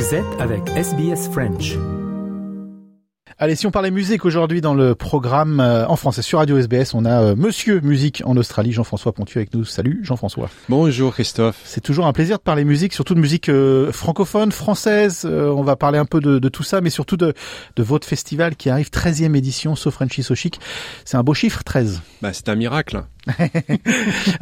Vous êtes avec SBS French. Allez, si on parlait musique aujourd'hui dans le programme euh, en français sur Radio SBS, on a euh, Monsieur Musique en Australie, Jean-François Pontu avec nous. Salut Jean-François. Bonjour Christophe. C'est toujours un plaisir de parler musique, surtout de musique euh, francophone, française. on va parler un peu de, tout ça, mais surtout de, de votre festival qui arrive 13e édition, So Frenchy So Chic. C'est un beau chiffre, 13. Bah, c'est un miracle.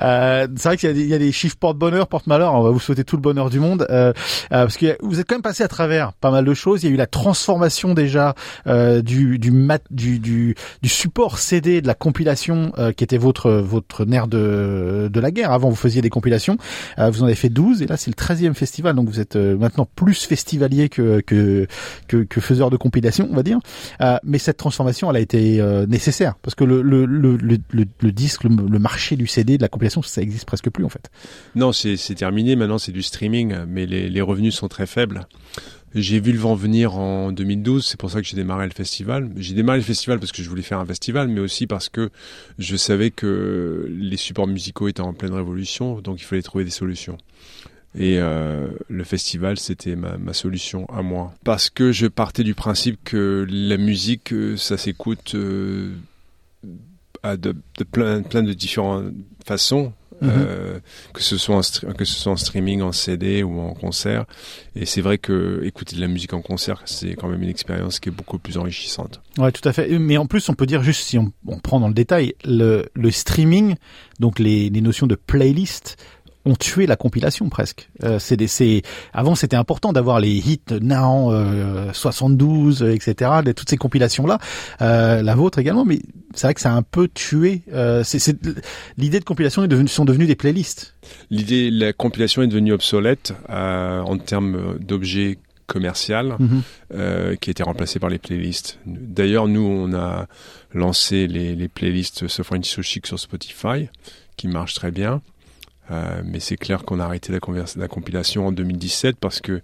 Euh, c'est vrai qu'il y, a des chiffres porte-bonheur, porte-malheur. On va vous souhaiter tout le bonheur du monde. Euh, euh, parce que vous êtes quand même passé à travers pas mal de choses. Il y a eu la transformation déjà euh, du, du, mat, du, du, du, support CD de la compilation euh, qui était votre, votre nerf de, de la guerre. Avant, vous faisiez des compilations. Euh, vous en avez fait 12 et là, c'est le 13e festival. Donc vous êtes maintenant plus festivalier que, que, que, que faiseur de compilation, on va dire. mais cette transformation, elle a été nécessaire parce que le, le, le, le, le disque, le le marché du CD, de la compilation, ça existe presque plus en fait. Non, c'est terminé. Maintenant, c'est du streaming, mais les, revenus sont très faibles. J'ai vu le vent venir en 2012, c'est pour ça que j'ai démarré le festival. J'ai démarré le festival parce que je voulais faire un festival, mais aussi parce que je savais que les supports musicaux étaient en pleine révolution, donc il fallait trouver des solutions. Et euh, le festival, c'était ma, ma, solution à moi. Parce que je partais du principe que la musique, euh, ça s'écoute euh, de, plein, plein de différentes façons. Mhm. Euh, que ce soit en que ce soit en streaming, en CD ou en concert. Et c'est vrai que écouter de la musique en concert, c'est quand même une expérience qui est beaucoup plus enrichissante. Ouais, tout à fait. Mais en plus, on peut dire juste si on, on prend dans le détail le, le streaming, donc les, les notions de playlist ont tué la compilation presque. Euh, c'est avant c'était important d'avoir les hits Now, euh, 72, etc. De, toutes ces compilations là, euh, la vôtre également. Mais c'est vrai que ça a un peu tué. Euh, c'est, l'idée de compilation est devenue, sont devenues des playlists. L'idée, la compilation est devenue obsolète euh, en termes d'objets commercial mhm. euh, qui a été remplacé par les playlists. D'ailleurs, nous, on a lancé les, les playlists Sofran Chic sur Spotify, qui marchent très bien. Euh, mais c'est clair qu'on a arrêté la, la, compilation en 2017 parce que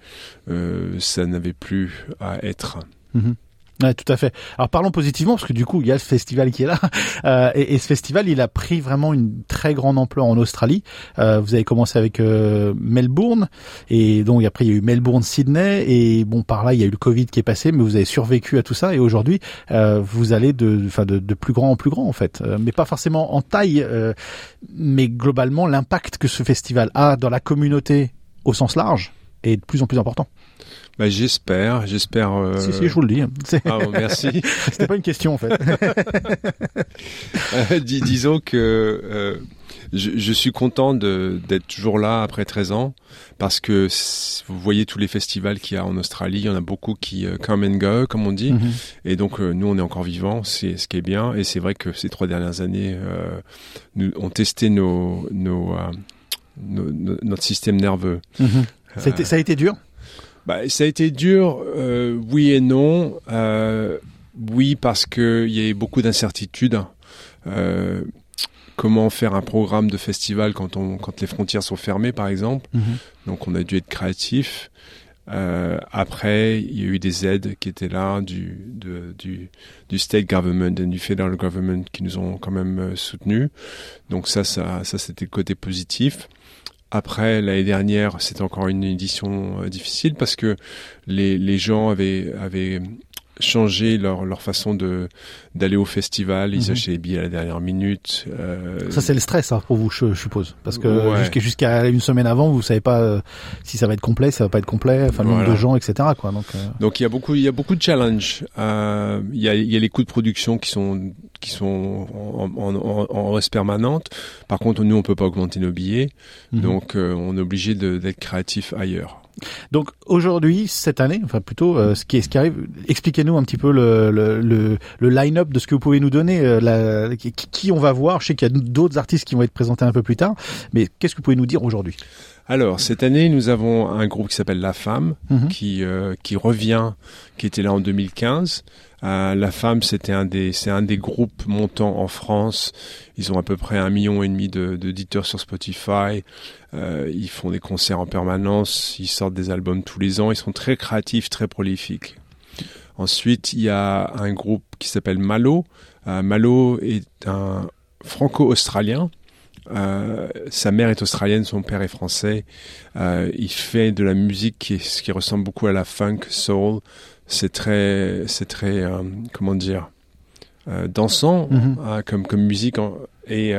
euh, ça n'avait plus à être. Mhm. Ouais, tout à fait. Alors parlons positivement parce que du coup il y a ce festival qui est là euh, et, ce festival il a pris vraiment une très grande ampleur en Australie. Euh, vous avez commencé avec euh, Melbourne et donc après il y a eu Melbourne, Sydney et bon par là il y a eu le Covid qui est passé mais vous avez survécu à tout ça et aujourd'hui euh, vous allez de, enfin de, de, plus grand en plus grand en fait, euh, mais pas forcément en taille, mais globalement l'impact que ce festival a dans la communauté au sens large est de plus en plus important. Bah, j'espère, j'espère. Euh... Si, si, je vous le dis. Ah, bon, merci. C'était pas une question en fait. euh, dis, disons que euh, je, je, suis content d'être toujours là après 13 ans parce que vous voyez tous les festivals qu'il y a en Australie, il y en a beaucoup qui euh, come and go, comme on dit, mm -hmm. et donc euh, nous on est encore vivants, c'est ce qui est bien. Et c'est vrai que ces trois dernières années, euh, nous on testé nos, nos, nos, notre système nerveux. Mm -hmm. ça, a été, ça a été dur? Bah, ça a été dur, euh, oui et non. Euh, oui, parce qu'il y a beaucoup d'incertitudes. Euh, comment faire un programme de festival quand, on, quand les frontières sont fermées, par exemple. -hmm. Donc on a dû être créatif. Euh, après, il y a eu des aides qui étaient là du, de, du, du state government et du federal government qui nous ont quand même euh, soutenus. Donc ça, ça, ça c'était le côté positif. Après, l'année dernière, c'était encore une édition euh, difficile parce que les, les gens avaient, avaient changé leur, leur façon de d'aller au festival. Ils mm -hmm. achetaient les billets à la dernière minute. Euh... Ça, c'est le stress hein, pour vous, je, je suppose. Parce que ouais. jusqu'à une semaine avant, vous savez pas euh, si ça va être complet, ça va pas être complet, enfin le voilà. nombre de gens, etc. Quoi. Donc, euh... Donc il y a beaucoup, il y a beaucoup de challenges. Euh, il, y a, il y a les coûts de production qui sont qui sont en, en, en, en reste permanente. Par contre, nous, on peut pas augmenter nos billets, mm -hmm. donc euh, on est obligé d'être créatif ailleurs. Donc aujourd'hui, cette année, enfin plutôt, euh, ce, qui est, ce qui arrive, expliquez-nous un petit peu le, le, le, le line-up de ce que vous pouvez nous donner, euh, la, qui, qui, on va voir. Je sais qu'il y a d'autres artistes qui vont être présentés un peu plus tard, mais qu'est-ce que vous pouvez nous dire aujourd'hui? Alors cette année, nous avons un groupe qui s'appelle La Femme, mm -hmm. qui euh, qui revient, qui était là en 2015. Euh, la Femme, c'était un des c'est un des groupes montants en France. Ils ont à peu près un million et demi d'auditeurs de, sur Spotify. Euh, ils font des concerts en permanence. Ils sortent des albums tous les ans. Ils sont très créatifs, très prolifiques. Ensuite, il y a un groupe qui s'appelle Malo. Euh, Malo est un franco-australien Euh, sa mère est australienne, son père est français. Euh, il fait de la musique qui, ressemble beaucoup à la funk soul. C'est très, c'est très, euh, comment dire, dansant Mhm. euh, comme comme musique. en- et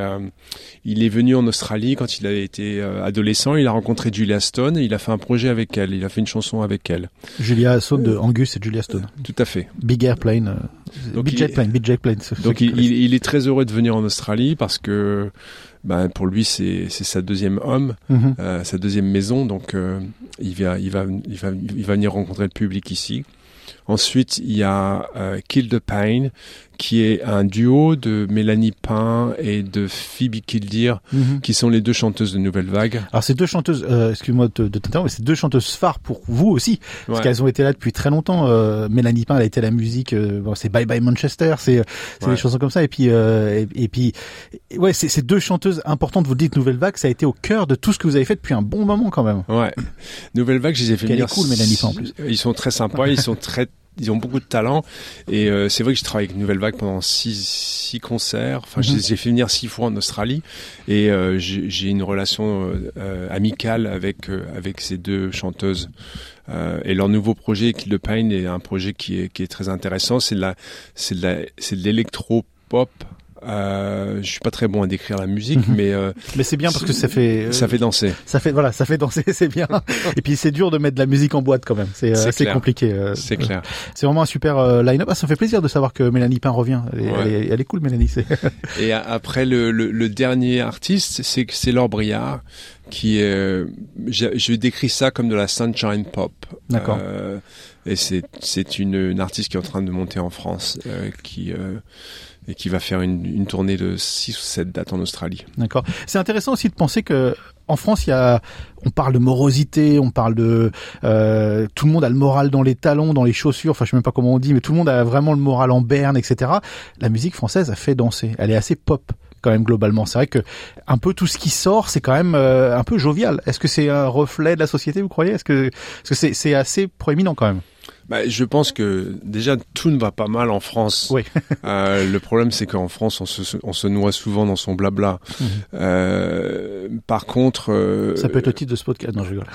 il est venu en Australie quand il a été adolescent. Il a rencontré Julia Stone. Et il a fait un projet avec elle. Il a fait une chanson avec elle. Julia Stone de Angus et Julia Stone. Tout à fait. Big Airplane. Donc Big il- Plane. Jet Plane. Donc il, il, il est très heureux de venir en Australie parce que ben, pour lui c'est c'est sa deuxième homme, Mhm. euh, sa deuxième maison. Donc euh, il va il va il va il va venir rencontrer le public ici. Ensuite il y a euh, Kill the Pain qui est un duo de Mélanie Pain et de Phoebe Kildeer Mhm. qui sont les deux chanteuses de Nouvelle Vague. Alors ces deux chanteuses, euh, excuse-moi de, de t'interrompre, mais ces deux chanteuses phares pour vous aussi, parce qu'elles ont été là depuis très longtemps. Euh, Mélanie Pain, elle a été à la musique, euh, bon, c'est Bye Bye Manchester, c'est Ouais. des chansons comme ça. Et puis euh, et, et puis ouais, ces deux chanteuses importantes. Vous le dites, Nouvelle Vague, ça a été au cœur de tout ce que vous avez fait depuis un bon moment quand même. Ouais. Nouvelle Vague, je les ai fait elle est cool, Mélanie Pain, en plus. Ils sont très sympas, ils sont très, ils ont beaucoup de talent. Et euh, c'est vrai que je travaille avec Nouvelle Vague pendant six, six concerts. Enfin, je Mhm. fait venir six fois en Australie. Et euh, j'ai j'ai une relation euh, euh, amicale avec euh, avec ces deux chanteuses. Euh, et leur nouveau projet, Kill the Pain, est un projet qui est qui est très intéressant. C'est de la, Euh, je suis pas très bon à décrire la musique, Mhm. mais euh, Mais c'est bien parce que ça fait euh, ça fait danser. ça fait voilà, ça fait danser, c'est bien. et puis c'est dur de mettre de la musique en boîte quand même. C'est euh, C'est compliqué. euh, C'est clair. C'est vraiment un super euh, line-up. Ah, ça me fait plaisir de savoir que Mélanie Pain revient. Elle, est- Ouais. elle est, elle est cool, Mélanie. Et après le, le, le dernier artiste, c'est c'est Laure Briard qui est, euh, je, je décris ça comme de la sunshine pop. D'accord. Euh, et c'est c'est une, une artiste qui est en train de monter en France, euh, qui euh, et qui va faire une, une tournée de 6 ou 7 dates en Australie. D'accord. C'est intéressant aussi de penser que en France, il y a, on parle de morosité, on parle de, euh, tout le monde a le moral dans les talons, dans les chaussures. Enfin, je sais même pas comment on dit, mais tout le monde a vraiment le moral en berne, etc. La musique française a fait danser. Elle est assez pop quand même globalement. C'est vrai que un peu tout ce qui sort, c'est quand même euh, un peu jovial. Est-ce que c'est un reflet de la société, vous croyez? Est-ce que, est-ce que c'est, c'est assez proéminent quand même? Bah, je pense que déjà tout ne va pas mal en France. Oui. Euh, le problème c'est qu'en France on se, on se noie souvent dans son blabla. Mhm. Euh, par contre, euh, Ça peut être le titre de ce podcast. Non, je rigole.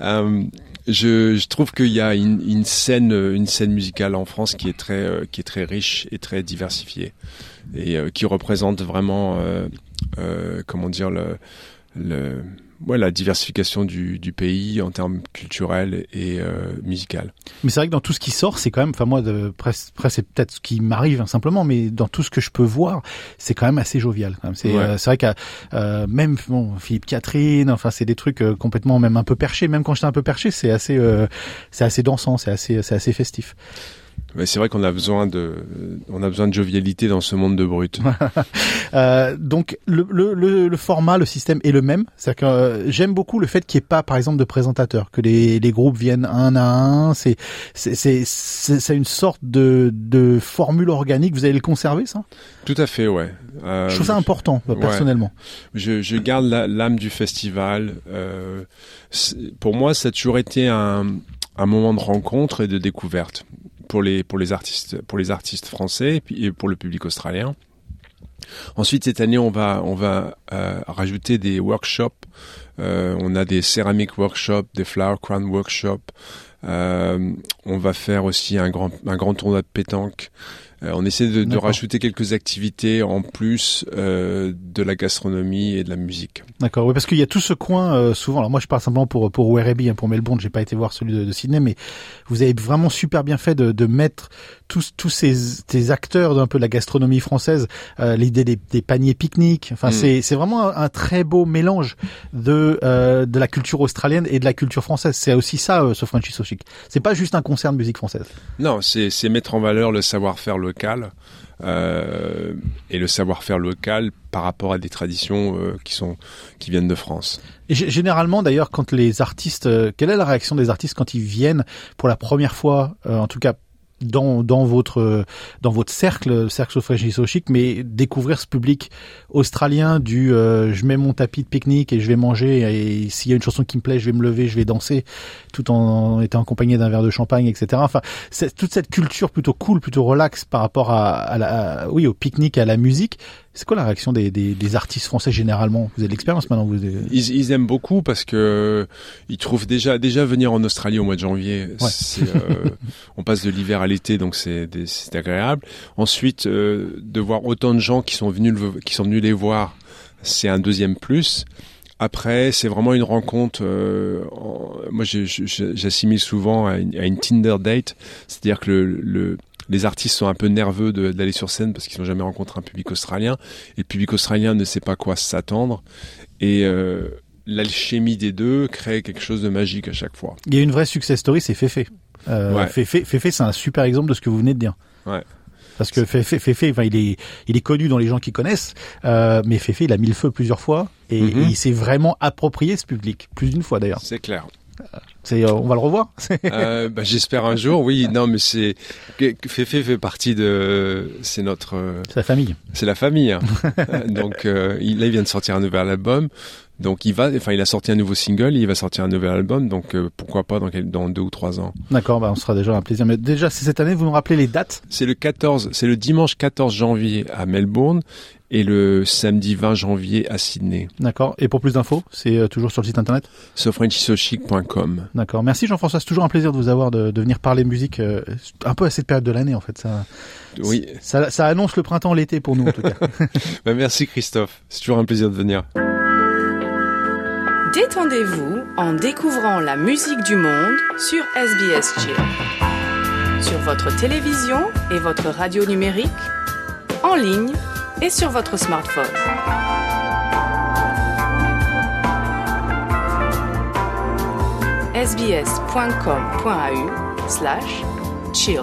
Je, je trouve qu'il y a une, une scène, une scène musicale en France qui est très, euh, qui est très riche et très diversifiée et euh, qui représente vraiment, euh, comment dire, le, le, ouais, la diversification du, du pays en termes culturels et euh, musical. Mais c'est vrai que dans tout ce qui sort, c'est quand même, enfin moi, de, presque, presque c'est peut-être ce qui m'arrive hein, simplement, mais dans tout ce que je peux voir, c'est quand même assez jovial. Quand même. C'est, Ouais. euh, c'est vrai qu'à euh, même bon, Philippe Catherine, enfin c'est des trucs euh, complètement même un peu perchés. Même quand j'étais un peu perché, c'est assez, euh, c'est assez dansant, c'est assez, c'est assez festif. C'est vrai qu'on a besoin de, on a besoin de jovialité dans ce monde de brut. Euh, donc le, le, le, le format, le système est le même. C'est-à-dire que euh, j'aime beaucoup le fait qu'il n'y ait pas, par exemple, de présentateur, que les, les groupes viennent un à un. C'est c'est c'est une sorte de de formule organique. Vous allez le conserver ça? Tout à fait, ouais. Euh, Je trouve ça important ouais. personnellement. Je, je garde l'âme du festival. Euh, pour moi, ça a toujours été un, un moment de rencontre et de découverte pour les pour les artistes pour les artistes français et, pour le public australien. Ensuite, cette année, on va on va euh, rajouter des workshops. Euh, on a des céramiques workshops, des flower crown workshops. Euh, on va faire aussi un grand un grand tournoi de pétanque. Euh, on essaie de, de rajouter quelques activités en plus euh, de la gastronomie et de la musique. D'accord. Oui, parce qu'il y a tout ce coin euh, souvent. Alors moi, je parle simplement pour pour Werribee, hein, pour Melbourne. J'ai pas été voir celui de, de Sydney, mais vous avez vraiment super bien fait de, de mettre tous tous ces, ces acteurs d'un peu de la gastronomie française. euh, L'idée des, des paniers pique-nique. Enfin, Mm. c'est c'est vraiment un, un très beau mélange de euh, de la culture australienne et de la culture française. C'est aussi ça, euh, ce Frenchy So Chic. C'est pas juste un concert de musique française. Non, c'est c'est mettre en valeur le savoir-faire local euh, et le savoir-faire local par rapport à des traditions euh, qui sont qui viennent de France. Généralement, d'ailleurs, quand les artistes, euh, quelle est la réaction des artistes quand ils viennent pour la première fois, en tout cas dans dans votre dans votre cercle, cercle Frenchy So Chic, mais découvrir ce public australien du euh, je mets mon tapis de pique-nique et je vais manger et s'il y a une chanson qui me plaît, je vais me lever, je vais danser, tout en étant accompagné d'un verre de champagne, etc. Enfin, toute cette culture plutôt cool, plutôt relax par rapport à- oui au pique-nique, à la musique. C'est quoi la réaction des, des, des, artistes français généralement? Vous avez de l'expérience maintenant vous ils, ils, aiment beaucoup parce que ils trouvent déjà déjà venir en Australie au mois de janvier. Ouais. Euh, on passe de l'hiver à l'été, donc c'est c'est agréable. Ensuite, euh, de voir autant de gens qui sont venus qui sont venus les voir, c'est un deuxième plus. Après, c'est vraiment une rencontre. Euh, en, moi, j'assimile souvent à une, à une, Tinder date, c'est-à-dire que le, le les artistes sont un peu nerveux d'aller sur scène parce qu'ils n'ont jamais rencontré un public australien et le public australien ne sait pas quoi s'attendre et euh, l'alchimie des deux crée quelque chose de magique à chaque fois. Il y a une vraie success story, c'est Fefe. Euh, Ouais. Fefe, Fefe c'est un super exemple de ce que vous venez de dire. Ouais. Parce que Fefe, Fefe enfin, il est, il est connu dans les gens qui connaissent, euh, mais Fefe, il a mis le feu plusieurs fois et, Mhm. et il s'est vraiment approprié ce public, plus d'une fois d'ailleurs. C'est clair. C'est, euh, on va le revoir. Euh, bah, J'espère un jour, oui. Non, mais c'est Féfé fait partie de, c'est notre, C'est la famille. c'est la famille. hein. Donc euh, il, là, il vient de sortir un nouvel album. Donc il va, enfin, il a sorti un nouveau single, il va sortir un nouvel album. Donc euh, pourquoi pas dans, quel- dans deux ou trois ans. D'accord, bah, on sera déjà un plaisir. Mais déjà, c'est cette année, vous nous rappelez les dates? C'est le 14, c'est le dimanche 14 janvier à Melbourne et le samedi 20 janvier à Sydney. D'accord. Et pour plus d'infos, c'est euh, toujours sur le site internet? Sofrenchysochic.com. D'accord. Merci Jean-François, c'est toujours un plaisir de vous avoir, de, de venir parler musique euh, un peu à cette période de l'année en fait. Ça, Oui. ça, ça annonce le printemps, l'été pour nous en tout cas. Bah, merci Christophe. C'est toujours un plaisir de venir. Détendez-vous en découvrant la musique du monde sur SBS Chill. Sur votre télévision et votre radio numérique, en ligne et sur votre smartphone. sbs.com.au slash chill.